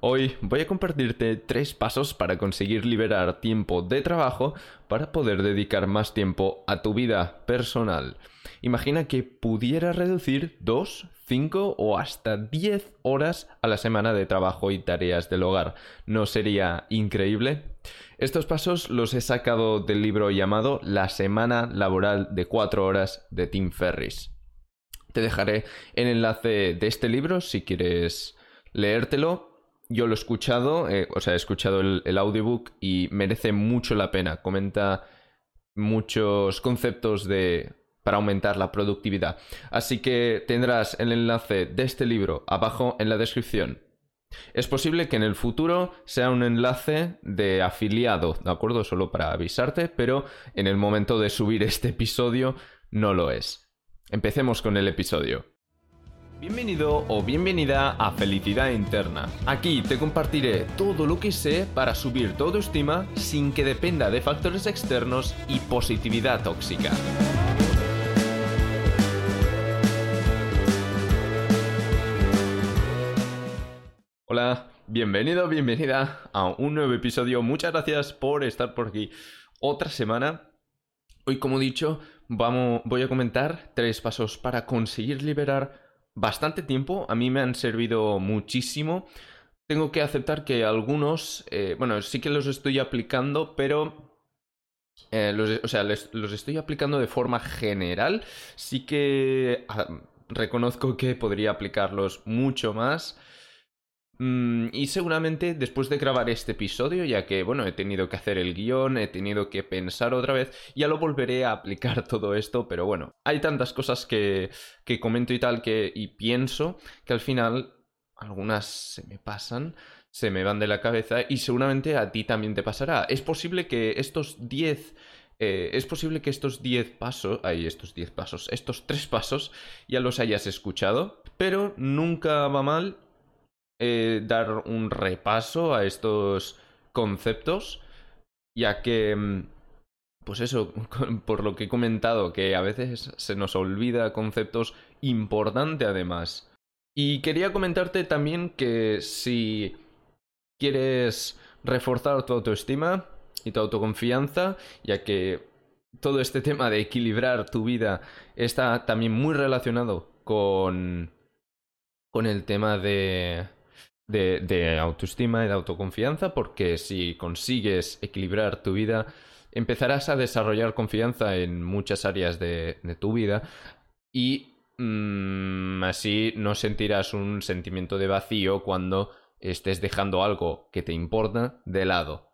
Hoy voy a compartirte tres pasos para conseguir liberar tiempo de trabajo para poder dedicar más tiempo a tu vida personal. Imagina que pudieras reducir 2, 5 o hasta 10 horas a la semana de trabajo y tareas del hogar. ¿No sería increíble? Estos pasos los he sacado del libro llamado La semana laboral de 4 horas de Tim Ferris. Te dejaré el enlace de este libro si quieres leértelo yo lo he escuchado, eh, o sea, he escuchado el, audiobook y merece mucho la pena. Comenta muchos conceptos de para aumentar la productividad. Así que tendrás el enlace de este libro abajo en la descripción. Es posible que en el futuro sea un enlace de afiliado, ¿de acuerdo? Solo para avisarte, pero en el momento de subir este episodio no lo es. Empecemos con el episodio. Bienvenido o bienvenida a Felicidad Interna. Aquí te compartiré todo lo que sé para subir tu autoestima sin que dependa de factores externos y positividad tóxica. Hola, bienvenido, bienvenida a un nuevo episodio. Muchas gracias por estar por aquí otra semana. Hoy, como he dicho, vamos, voy a comentar tres pasos para conseguir liberar bastante tiempo, a mí me han servido muchísimo. Tengo que aceptar que algunos, eh, bueno, sí que los estoy aplicando, pero eh, los, o sea, los estoy aplicando de forma general. Sí que ah, reconozco que podría aplicarlos mucho más. Mm, y seguramente después de grabar este episodio, ya que, bueno, he tenido que hacer el guion, he tenido que pensar otra vez, ya lo volveré a aplicar todo esto, pero bueno, hay tantas cosas que, que comento y tal que, y pienso que al final algunas se me pasan, se me van de la cabeza y seguramente a ti también te pasará. Es posible que estos 10... Eh, es posible que estos 10 pasos, hay estos 10 pasos, estos 3 pasos ya los hayas escuchado, pero nunca va mal eh, dar un repaso a estos conceptos, ya que, mm, pues eso, por lo que he comentado, que a veces se nos olvida conceptos importantes además. Y quería comentarte también que si quieres reforzar tu autoestima y tu autoconfianza, ya que todo este tema de equilibrar tu vida está también muy relacionado con, con el tema de, de, autoestima y de autoconfianza, porque si consigues equilibrar tu vida, empezarás a desarrollar confianza en muchas áreas de, tu vida y mm, así no sentirás un sentimiento de vacío cuando estés dejando algo que te importa de lado.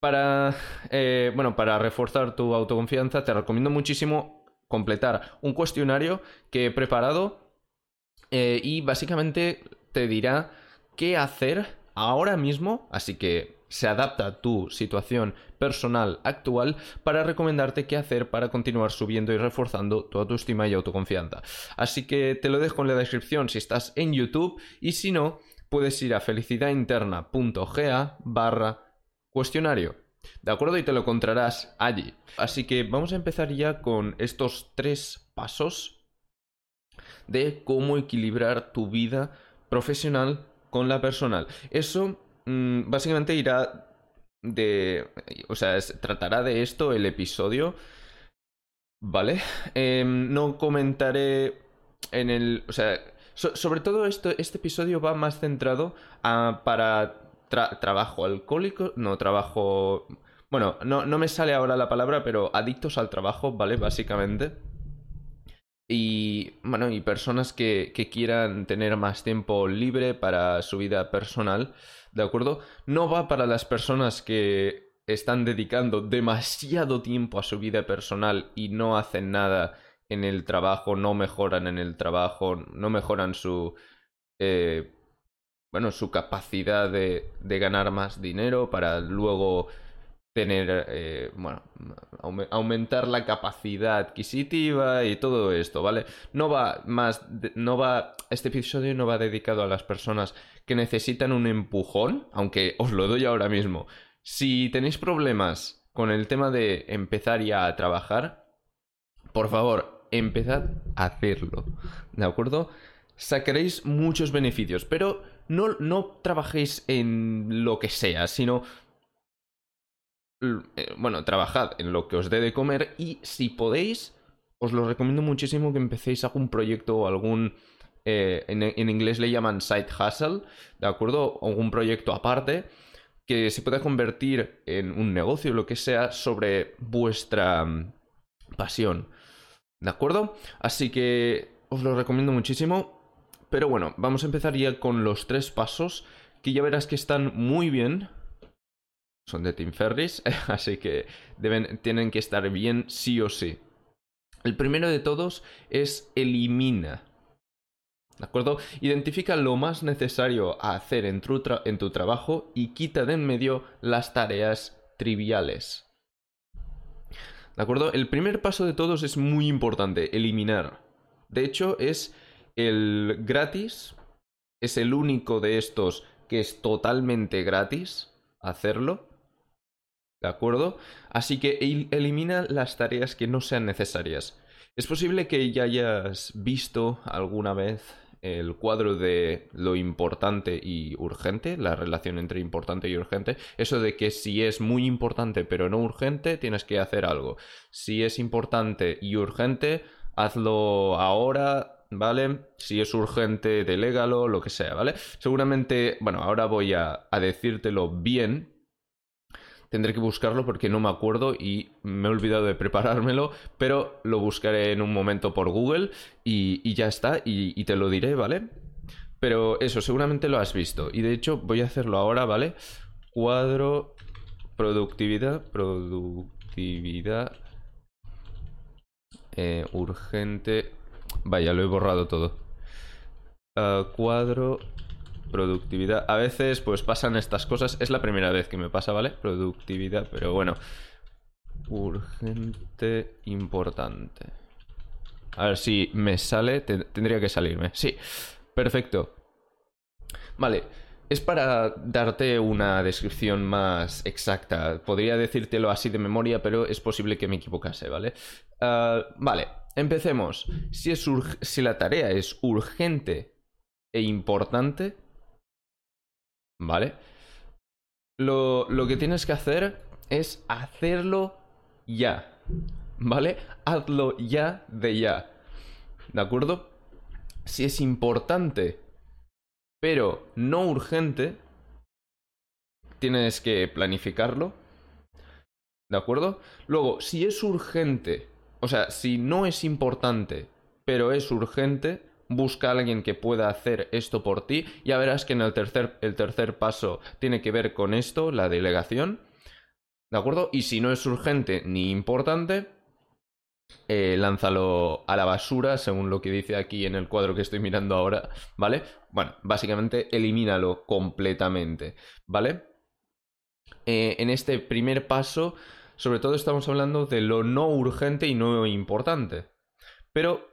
Para, eh, bueno, para reforzar tu autoconfianza, te recomiendo muchísimo completar un cuestionario que he preparado eh, y básicamente te dirá qué hacer ahora mismo, así que se adapta a tu situación personal actual para recomendarte qué hacer para continuar subiendo y reforzando tu autoestima y autoconfianza. Así que te lo dejo en la descripción si estás en YouTube y si no, puedes ir a felicidadinterna.ga barra cuestionario. ¿De acuerdo? Y te lo encontrarás allí. Así que vamos a empezar ya con estos tres pasos de cómo equilibrar tu vida profesional con la personal. Eso mm, básicamente irá de... O sea, tratará de esto el episodio. ¿Vale? Em, no comentaré en el... O sea, sobre todo esto, este episodio va más centrado a, para trabajo alcohólico, no, trabajo... Bueno, no, no me sale ahora la palabra, pero adictos al trabajo, ¿vale? Básicamente y bueno, y personas que, que, quieran tener más tiempo libre para su vida personal, ¿de acuerdo? No va para las personas que están dedicando demasiado tiempo a su vida personal y no hacen nada en el trabajo, no mejoran en el trabajo, no mejoran su eh, bueno, su capacidad de, de ganar más dinero para luego tener, eh, bueno, aumentar la capacidad adquisitiva y todo esto, ¿vale? No va más, no va, este episodio no va dedicado a las personas que necesitan un empujón, aunque os lo doy ahora mismo. Si tenéis problemas con el tema de empezar ya a trabajar, por favor, empezad a hacerlo, ¿de acuerdo? Sacaréis muchos beneficios, pero no, no trabajéis en lo que sea, sino bueno, trabajad en lo que os dé de comer y si podéis, os lo recomiendo muchísimo que empecéis algún proyecto o algún... Eh, en, inglés le llaman side hustle, ¿de acuerdo? O algún proyecto aparte que se pueda convertir en un negocio, lo que sea, sobre vuestra mm, pasión. ¿De acuerdo? Así que os lo recomiendo muchísimo. Pero bueno, vamos a empezar ya con los tres pasos que ya verás que están muy bien son de Tim Ferris, así que tienen que estar bien sí o sí. El primero de todos es elimina. ¿De acuerdo? Identifica lo más necesario a hacer en tu trabajo y quita de en medio las tareas triviales. ¿De acuerdo? El primer paso de todos es muy importante, eliminar. De hecho, es el gratis, es el único de estos que es totalmente gratis hacerlo. ¿De acuerdo? Así que elimina las tareas que no sean necesarias. Es posible que ya hayas visto alguna vez el cuadro de lo importante y urgente, la relación entre importante y urgente, eso de que si es muy importante pero no urgente, tienes que hacer algo. Si es importante y urgente, hazlo ahora, ¿vale? Si es urgente, delégalo, lo que sea, ¿vale? Seguramente, bueno, ahora voy a, a decírtelo bien, Tendré que buscarlo porque no me acuerdo y me he olvidado de preparármelo, pero lo buscaré en un momento por Google y, ya está, y, te lo diré, ¿vale? Pero eso, seguramente lo has visto. Y de hecho voy a hacerlo ahora, ¿vale? Cuadro, productividad, productividad, eh, urgente. Vaya, lo he borrado todo. Ah, cuadro, productividad. A veces pues pasan estas cosas. Es la primera vez que me pasa, ¿vale? Productividad, pero bueno. Urgente, importante. A ver si me sale. Tendría que salirme. Sí, perfecto. Vale, es para darte una descripción más exacta. Podría decírtelo así de memoria, pero es posible que me equivocase, ¿vale? Ah, vale, empecemos. Si, es si la tarea es urgente e importante, ¿Vale? Lo, lo que tienes que hacer es hacerlo ya. ¿Vale? Hazlo ya de ya. ¿De acuerdo? Si es importante, pero no urgente, tienes que planificarlo. ¿De acuerdo? Luego, si es urgente, o sea, si no es importante, pero es urgente, busca a alguien que pueda hacer esto por ti. Ya verás que en el tercer, el tercer paso tiene que ver con esto, la delegación. ¿De acuerdo? Y si no es urgente ni importante, eh, lánzalo a la basura, según lo que dice aquí en el cuadro que estoy mirando ahora, ¿vale? Bueno, básicamente elimínalo completamente, ¿vale? Eh, en este primer paso, sobre todo estamos hablando de lo no urgente y no importante. Pero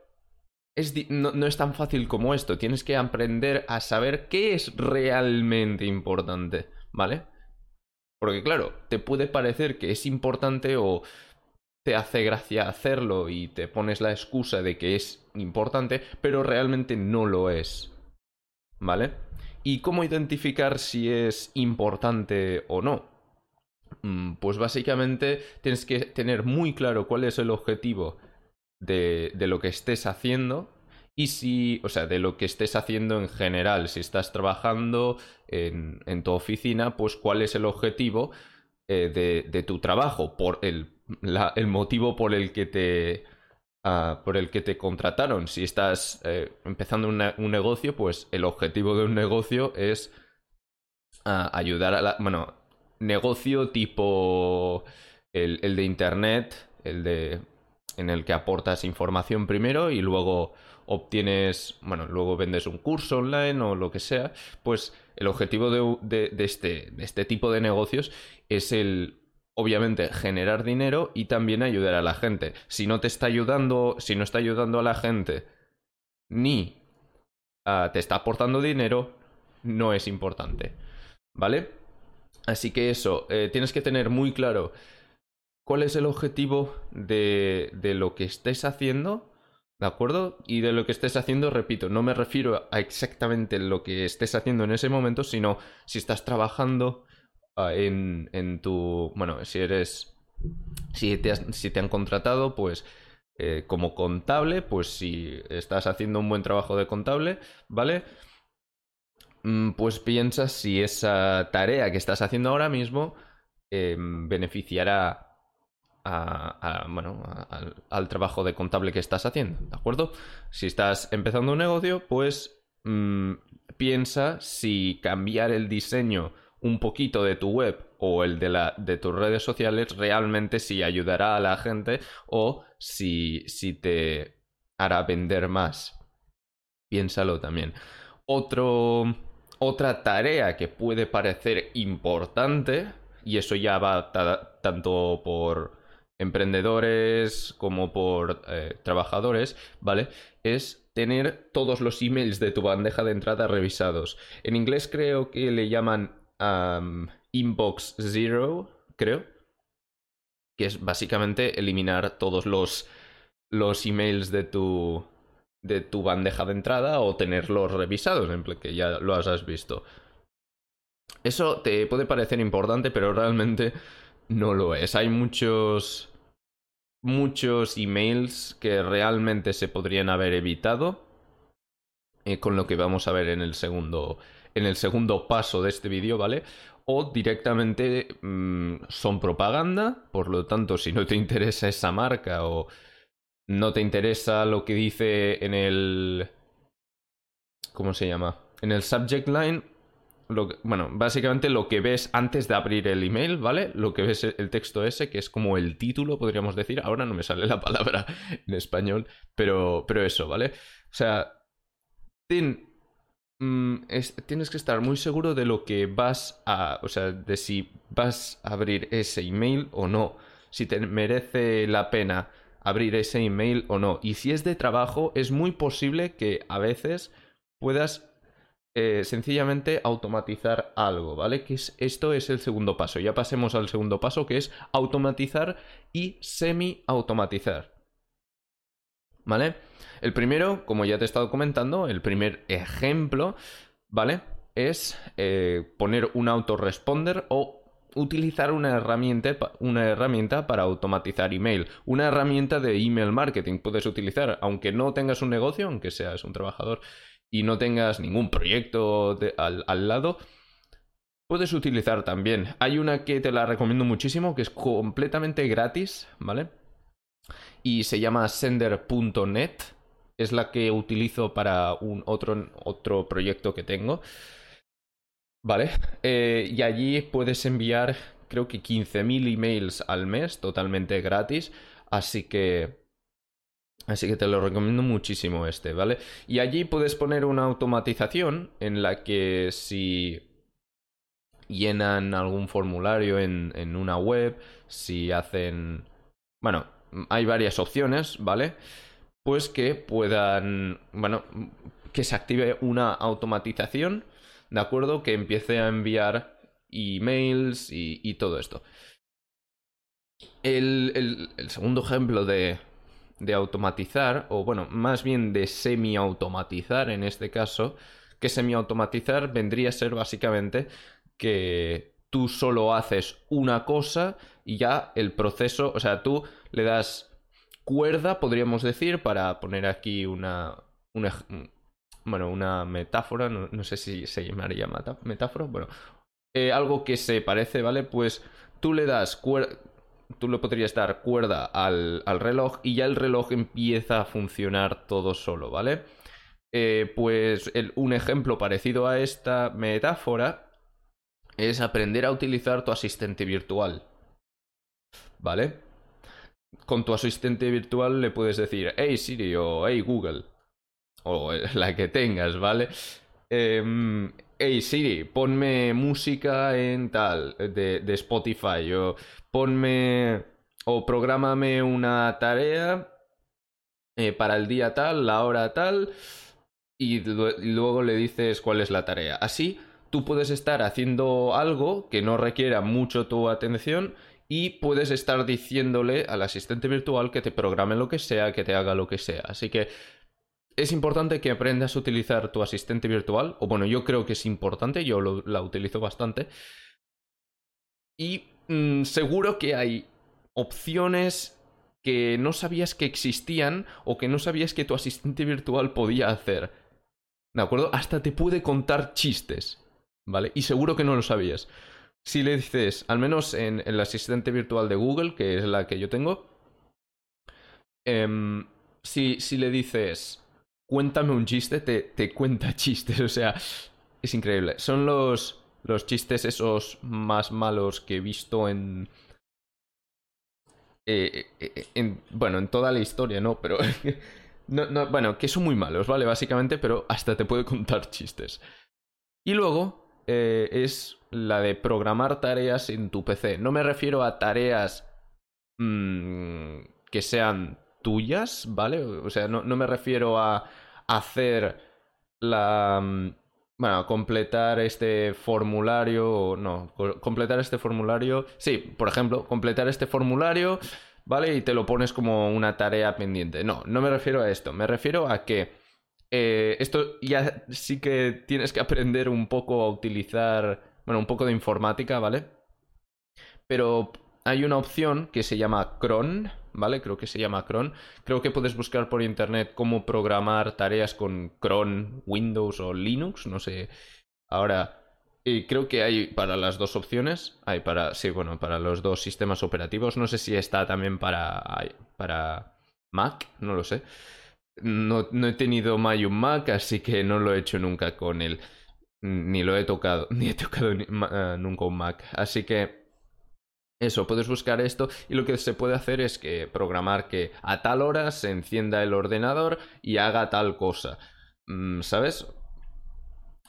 no, es tan fácil como esto. Tienes que aprender a saber qué es realmente importante, ¿vale? Porque claro, te puede parecer que es importante o te hace gracia hacerlo y te pones la excusa de que es importante, pero realmente no lo es. ¿Vale? ¿Y cómo identificar si es importante o no? Mm, pues básicamente tienes que tener muy claro cuál es el objetivo de, lo que estés haciendo y si, o sea, de lo que estés haciendo en general, si estás trabajando en, tu oficina, pues cuál es el objetivo eh, de, tu trabajo, por el, el, motivo por el que te, ah, por el que te contrataron. Si estás eh, empezando un negocio, pues el objetivo de un negocio es ah, ayudar a la... Bueno, negocio tipo el, el de Internet, el de en el que aportas información primero y luego obtienes, bueno, luego vendes un curso online o lo que sea, pues el objetivo de, este, de este tipo de negocios es el, obviamente, generar dinero y también ayudar a la gente. Si no te está ayudando, si no está ayudando a la gente, ni ah, te está aportando dinero, no es importante. ¿Vale? Así que eso, eh, tienes que tener muy claro cuál es el objetivo de, de lo que estés haciendo ¿De acuerdo? Y de lo que estés haciendo, repito, no me refiero a exactamente lo que estés haciendo en ese momento, sino si estás trabajando ah, en, en, tu... Bueno, si eres... Si te, si te han contratado, pues eh, como contable, pues si estás haciendo un buen trabajo de contable, ¿vale? Mm, pues piensa si esa tarea que estás haciendo ahora mismo em, beneficiará bueno, al, trabajo de contable que estás haciendo, ¿de acuerdo? Si estás empezando un negocio, pues mm, piensa si cambiar el diseño un poquito de tu web o el de, la, de tus redes sociales realmente si ayudará a la gente o si, si te hará vender más. Piénsalo también. Otra tarea que puede parecer importante, y eso ya va tanto por emprendedores como por eh, trabajadores, ¿vale? Es tener todos los emails de tu bandeja de entrada revisados. En inglés creo que le llaman Inbox Zero, creo. Que es básicamente eliminar todos los, los emails de tu, de tu bandeja de entrada o tenerlos revisados, que ya lo has visto. Eso te puede parecer importante, pero realmente no lo es. Hay muchos muchos emails que realmente se podrían haber evitado eh, con lo que vamos a ver en el segundo en el segundo paso de este vídeo, ¿vale? O directamente mm, son propaganda, por lo tanto, si no te interesa esa marca o no te interesa lo que dice en el... ¿Cómo se llama? En el subject line, bueno, básicamente lo que ves antes de abrir el email, ¿vale? Lo que ves el texto ese, que es como el título, podríamos decir. Ahora no me sale la palabra en español, pero, pero eso, ¿vale? O sea, ten, Mm, tienes que estar muy seguro de lo que vas a, o sea, de si vas a abrir ese email o no, si te merece la pena abrir ese email o no. Y si es de trabajo, es muy posible que a veces puedas eh, sencillamente automatizar algo, ¿vale? Que es, esto es el segundo paso. Ya pasemos al segundo paso, que es automatizar y semi-automatizar. ¿Vale? El primero, como ya te he estado comentando, el primer ejemplo, ¿vale? Es eh, poner un autoresponder o utilizar una herramienta, una herramienta para automatizar email. Una herramienta de email marketing puedes utilizar, aunque no tengas un negocio, aunque seas un trabajador y no tengas ningún proyecto al, al lado, puedes utilizar también. Hay una que te la recomiendo muchísimo, que es completamente gratis, ¿vale? Y se llama sender.net es la que utilizo para un otro, otro proyecto que tengo. ¿Vale? Eh, y allí puedes enviar, creo que 15.000 emails al mes, totalmente gratis. Así que... Así que te lo recomiendo muchísimo este, ¿vale? Y allí puedes poner una automatización en la que si llenan algún formulario en, en una web, si hacen... Bueno, hay varias opciones, ¿vale? pues que puedan, bueno, que se active una automatización, ¿de acuerdo? Que empiece a enviar emails y, todo esto. El, segundo ejemplo de, de automatizar, o bueno, más bien de semi-automatizar en este caso, que semi-automatizar vendría a ser básicamente que tú solo haces una cosa y ya el proceso, o sea, tú le das cuerda, podríamos decir, para poner aquí una, bueno, una metáfora, no, sé si se llamaría metáfora, bueno, eh, algo que se parece, ¿vale? Pues tú le das cuerda, tú le podrías dar cuerda al, al, reloj y ya el reloj empieza a funcionar todo solo, ¿vale? Eh, pues un ejemplo parecido a esta metáfora es aprender a utilizar tu asistente virtual, ¿vale? con tu asistente virtual le puedes decir, hey Siri o hey Google, o la que tengas, ¿vale? Eh, hey Siri, ponme música en tal, de, Spotify, o ponme, o prográmame una tarea eh, para el día tal, la hora tal, y luego le dices cuál es la tarea. Así, tú puedes estar haciendo algo que no requiera mucho tu atención y puedes estar diciéndole al asistente virtual que te programe lo que sea, que te haga lo que sea. Así que es importante que aprendas a utilizar tu asistente virtual, o bueno, yo creo que es importante, yo la utilizo bastante. Y mm, seguro que hay opciones que no sabías que existían o que no sabías que tu asistente virtual podía hacer. ¿De acuerdo? Hasta te puede contar chistes, ¿vale? Y seguro que no lo sabías. Si le dices, al menos en el asistente virtual de Google, que es la que yo tengo, em, si, si, le dices, cuéntame un chiste, te, te cuenta chistes. O sea, es increíble. Son los, los chistes esos más malos que he visto en... Eh, eh, en bueno, en toda la historia, ¿no? Pero... no, bueno, que son muy malos, ¿vale? Básicamente, pero hasta te puede contar chistes. Y luego eh, es la de programar tareas en tu PC. No me refiero a tareas mm, que sean tuyas, ¿vale? O sea, no, me refiero a hacer la... Mm, bueno, completar este formulario, no, completar este formulario, sí, por ejemplo, completar este formulario, ¿vale? Y te lo pones como una tarea pendiente. No, no me refiero a esto, me refiero a que eh, esto ya sí que tienes que aprender un poco a utilizar, bueno, un poco de informática, ¿vale? Pero hay una opción que se llama cron, ¿vale? Creo que se llama cron. Creo que puedes buscar por internet cómo programar tareas con cron, Windows o Linux, no sé. Ahora, y creo que hay para las dos opciones. Hay para, sí, bueno, para los dos sistemas operativos. No sé si está también para, para Mac, no lo sé. No, no he tenido Mayo Mac, así que no lo he hecho nunca con él. Ni lo he tocado, ni he tocado eh, nunca un Mac. Así que eso, puedes buscar esto y lo que se puede hacer es que programar que a tal hora se encienda el ordenador y haga tal cosa. Mm, ¿Sabes?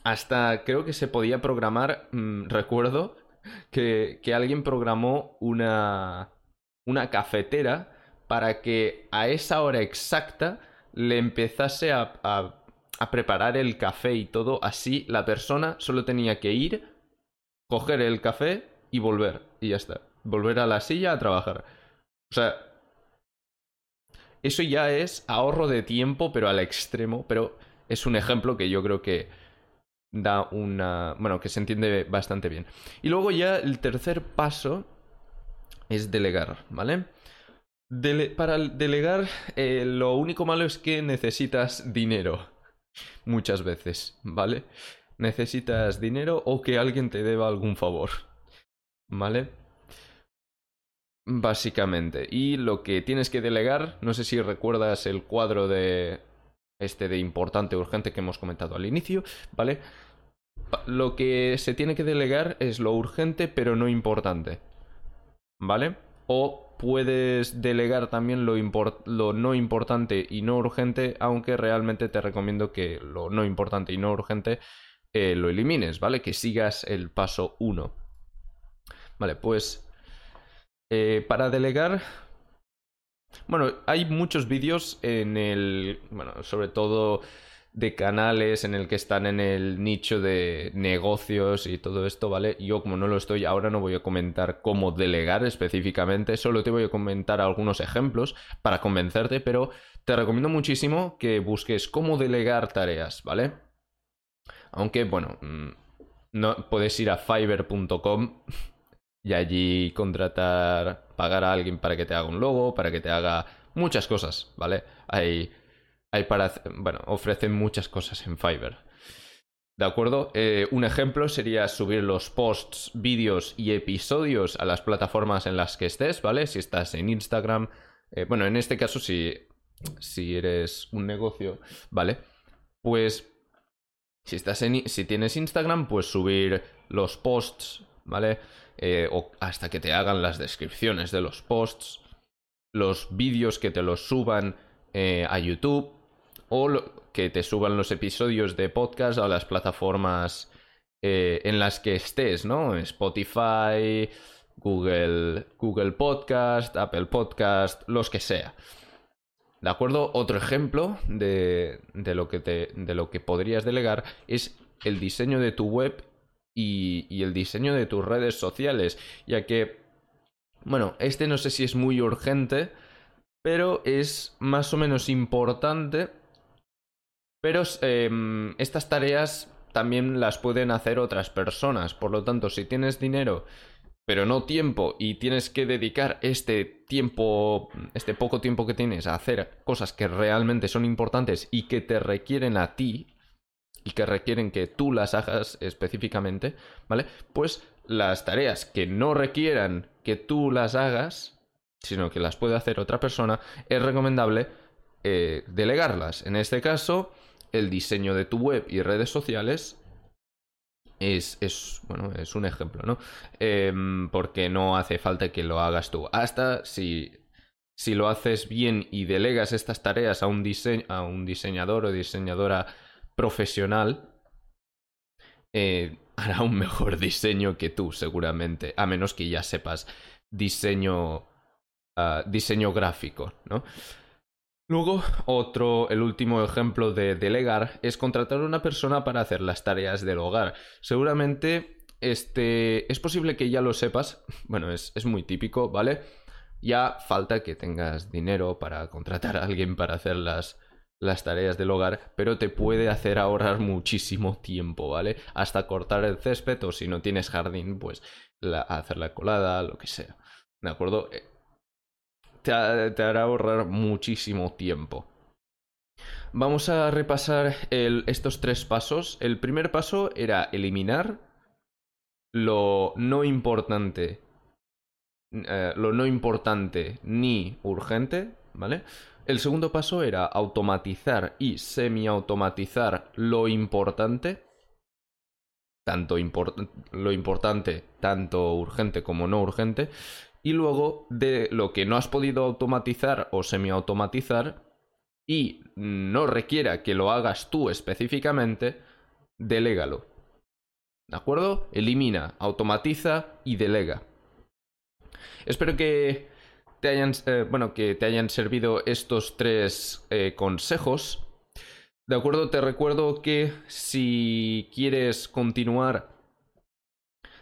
Hasta creo que se podía programar, mm, recuerdo que, que alguien programó una, una cafetera para que a esa hora exacta le empezase a, a, preparar el café y todo, así la persona solo tenía que ir, coger el café y volver. Y ya está. Volver a la silla a trabajar. O sea, eso ya es ahorro de tiempo, pero al extremo. Pero es un ejemplo que yo creo que da una... Bueno, que se entiende bastante bien. Y luego ya el tercer paso es delegar, ¿vale? para delegar, eh, lo único malo es que necesitas dinero. Muchas veces, ¿vale? Necesitas dinero o que alguien te deba algún favor. ¿Vale? Básicamente. Y lo que tienes que delegar, no sé si recuerdas el cuadro de este de importante urgente que hemos comentado al inicio, ¿vale? Lo que se tiene que delegar es lo urgente pero no importante. ¿Vale? O puedes delegar también lo, lo, no importante y no urgente, aunque realmente te recomiendo que lo no importante y no urgente eh, lo elimines, ¿vale? Que sigas el paso 1. Vale, pues eh, para delegar... Bueno, hay muchos vídeos en el... Bueno, sobre todo de canales en el que están en el nicho de negocios y todo esto, ¿vale? Yo como no lo estoy ahora no voy a comentar cómo delegar específicamente, solo te voy a comentar algunos ejemplos para convencerte, pero te recomiendo muchísimo que busques cómo delegar tareas, ¿vale? Aunque, bueno, mm, no puedes ir a fiverr.com y allí contratar, pagar a alguien para que te haga un logo, para que te haga muchas cosas, ¿vale? Hay hay para, bueno, ofrecen muchas cosas en Fiverr. ¿De acuerdo? Eh, un ejemplo sería subir los posts, vídeos y episodios a las plataformas en las que estés, ¿vale? Si estás en Instagram, eh, bueno, en este caso si, si eres un negocio, ¿vale? Pues si, estás en, si tienes Instagram, pues subir los posts, ¿vale? Eh, o hasta que te hagan las descripciones de los posts, los vídeos que te los suban a YouTube, o que te suban los episodios de podcast a las plataformas eh, en las que estés, ¿no? Spotify, Google, Google Podcast, Apple Podcast, los que sea. ¿De acuerdo? Otro ejemplo de, de, lo, que te, de lo que podrías delegar es el diseño de tu web y, el diseño de tus redes sociales, ya que Bueno, este no sé si es muy urgente, pero es más o menos importante. Pero em, estas tareas también las pueden hacer otras personas. Por lo tanto, si tienes dinero, pero no tiempo, y tienes que dedicar este tiempo, este poco tiempo que tienes a hacer cosas que realmente son importantes y que te requieren a ti, y que requieren que tú las hagas específicamente, ¿vale? Pues las tareas que no requieran que tú las hagas, sino que las puede hacer otra persona, es recomendable eh, delegarlas. En este caso, el diseño de tu web y redes sociales es, es, bueno, es un ejemplo, ¿no? Em, porque no hace falta que lo hagas tú. Hasta si, si lo haces bien y delegas estas tareas a un, a un diseñador o diseñadora profesional, eh, hará un mejor diseño que tú, seguramente, a menos que ya sepas diseño, ah, diseño gráfico, ¿no? Luego, otro, el último ejemplo de delegar es contratar a una persona para hacer las tareas del hogar. Seguramente, este, es posible que ya lo sepas, bueno, es, es muy típico, ¿vale? Ya falta que tengas dinero para contratar a alguien para hacer las, las tareas del hogar, pero te puede hacer ahorrar muchísimo tiempo, ¿vale? Hasta cortar el césped o si no tienes jardín, pues hacer la colada, lo que sea. ¿De acuerdo? Eh, te, hará ahorrar muchísimo tiempo. Vamos a repasar estos tres pasos. El primer paso era eliminar lo no importante. Eh, lo no importante ni urgente, ¿vale? El segundo paso era automatizar y semi-automatizar lo importante, tanto lo importante, tanto urgente como no urgente, y luego de lo que no has podido automatizar o semi-automatizar y no requiera que lo hagas tú específicamente, delégalo. ¿De acuerdo? Elimina, automatiza y delega. Espero que te hayan, eh, bueno, que te hayan servido estos tres eh, consejos. De acuerdo, te recuerdo que si quieres continuar,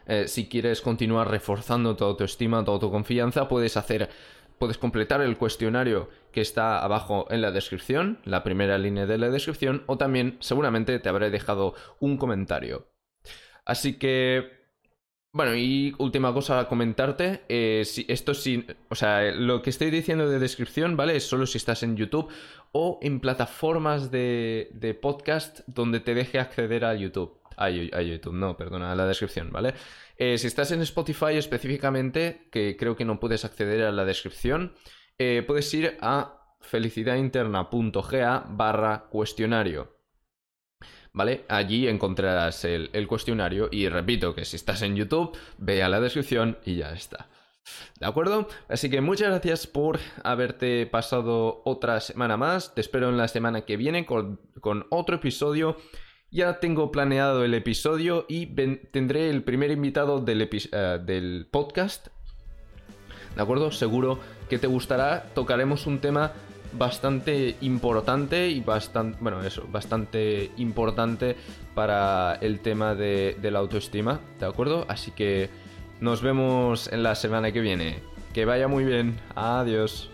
eh, si quieres continuar reforzando tu autoestima, tu autoconfianza, puedes hacer, puedes completar el cuestionario que está abajo en la descripción, la primera línea de la descripción, o también seguramente te habré dejado un comentario. Así que bueno, y última cosa a comentarte, eh, si, esto sí, o sea, lo que estoy diciendo de descripción, ¿vale? Es solo si estás en YouTube o en plataformas de, podcast donde te deje acceder a YouTube. A, YouTube, no, perdona, a la descripción, ¿vale? Eh, si estás en Spotify específicamente, que creo que no puedes acceder a la descripción, eh, puedes ir a felicidadinterna.ga barra cuestionario. ¿Vale? Allí encontrarás el, cuestionario y repito que si estás en YouTube, ve a la descripción y ya está. ¿De acuerdo? Así que muchas gracias por haberte pasado otra semana más. Te espero en la semana que viene con, otro episodio. Ya tengo planeado el episodio y tendré el primer invitado del, eh, del podcast. ¿De acuerdo? Seguro que te gustará. Tocaremos un tema bastante importante y bastante, bueno, eso, bastante importante para el tema de, de la autoestima, ¿de acuerdo? Así que nos vemos en la semana que viene. Que vaya muy bien. Adiós.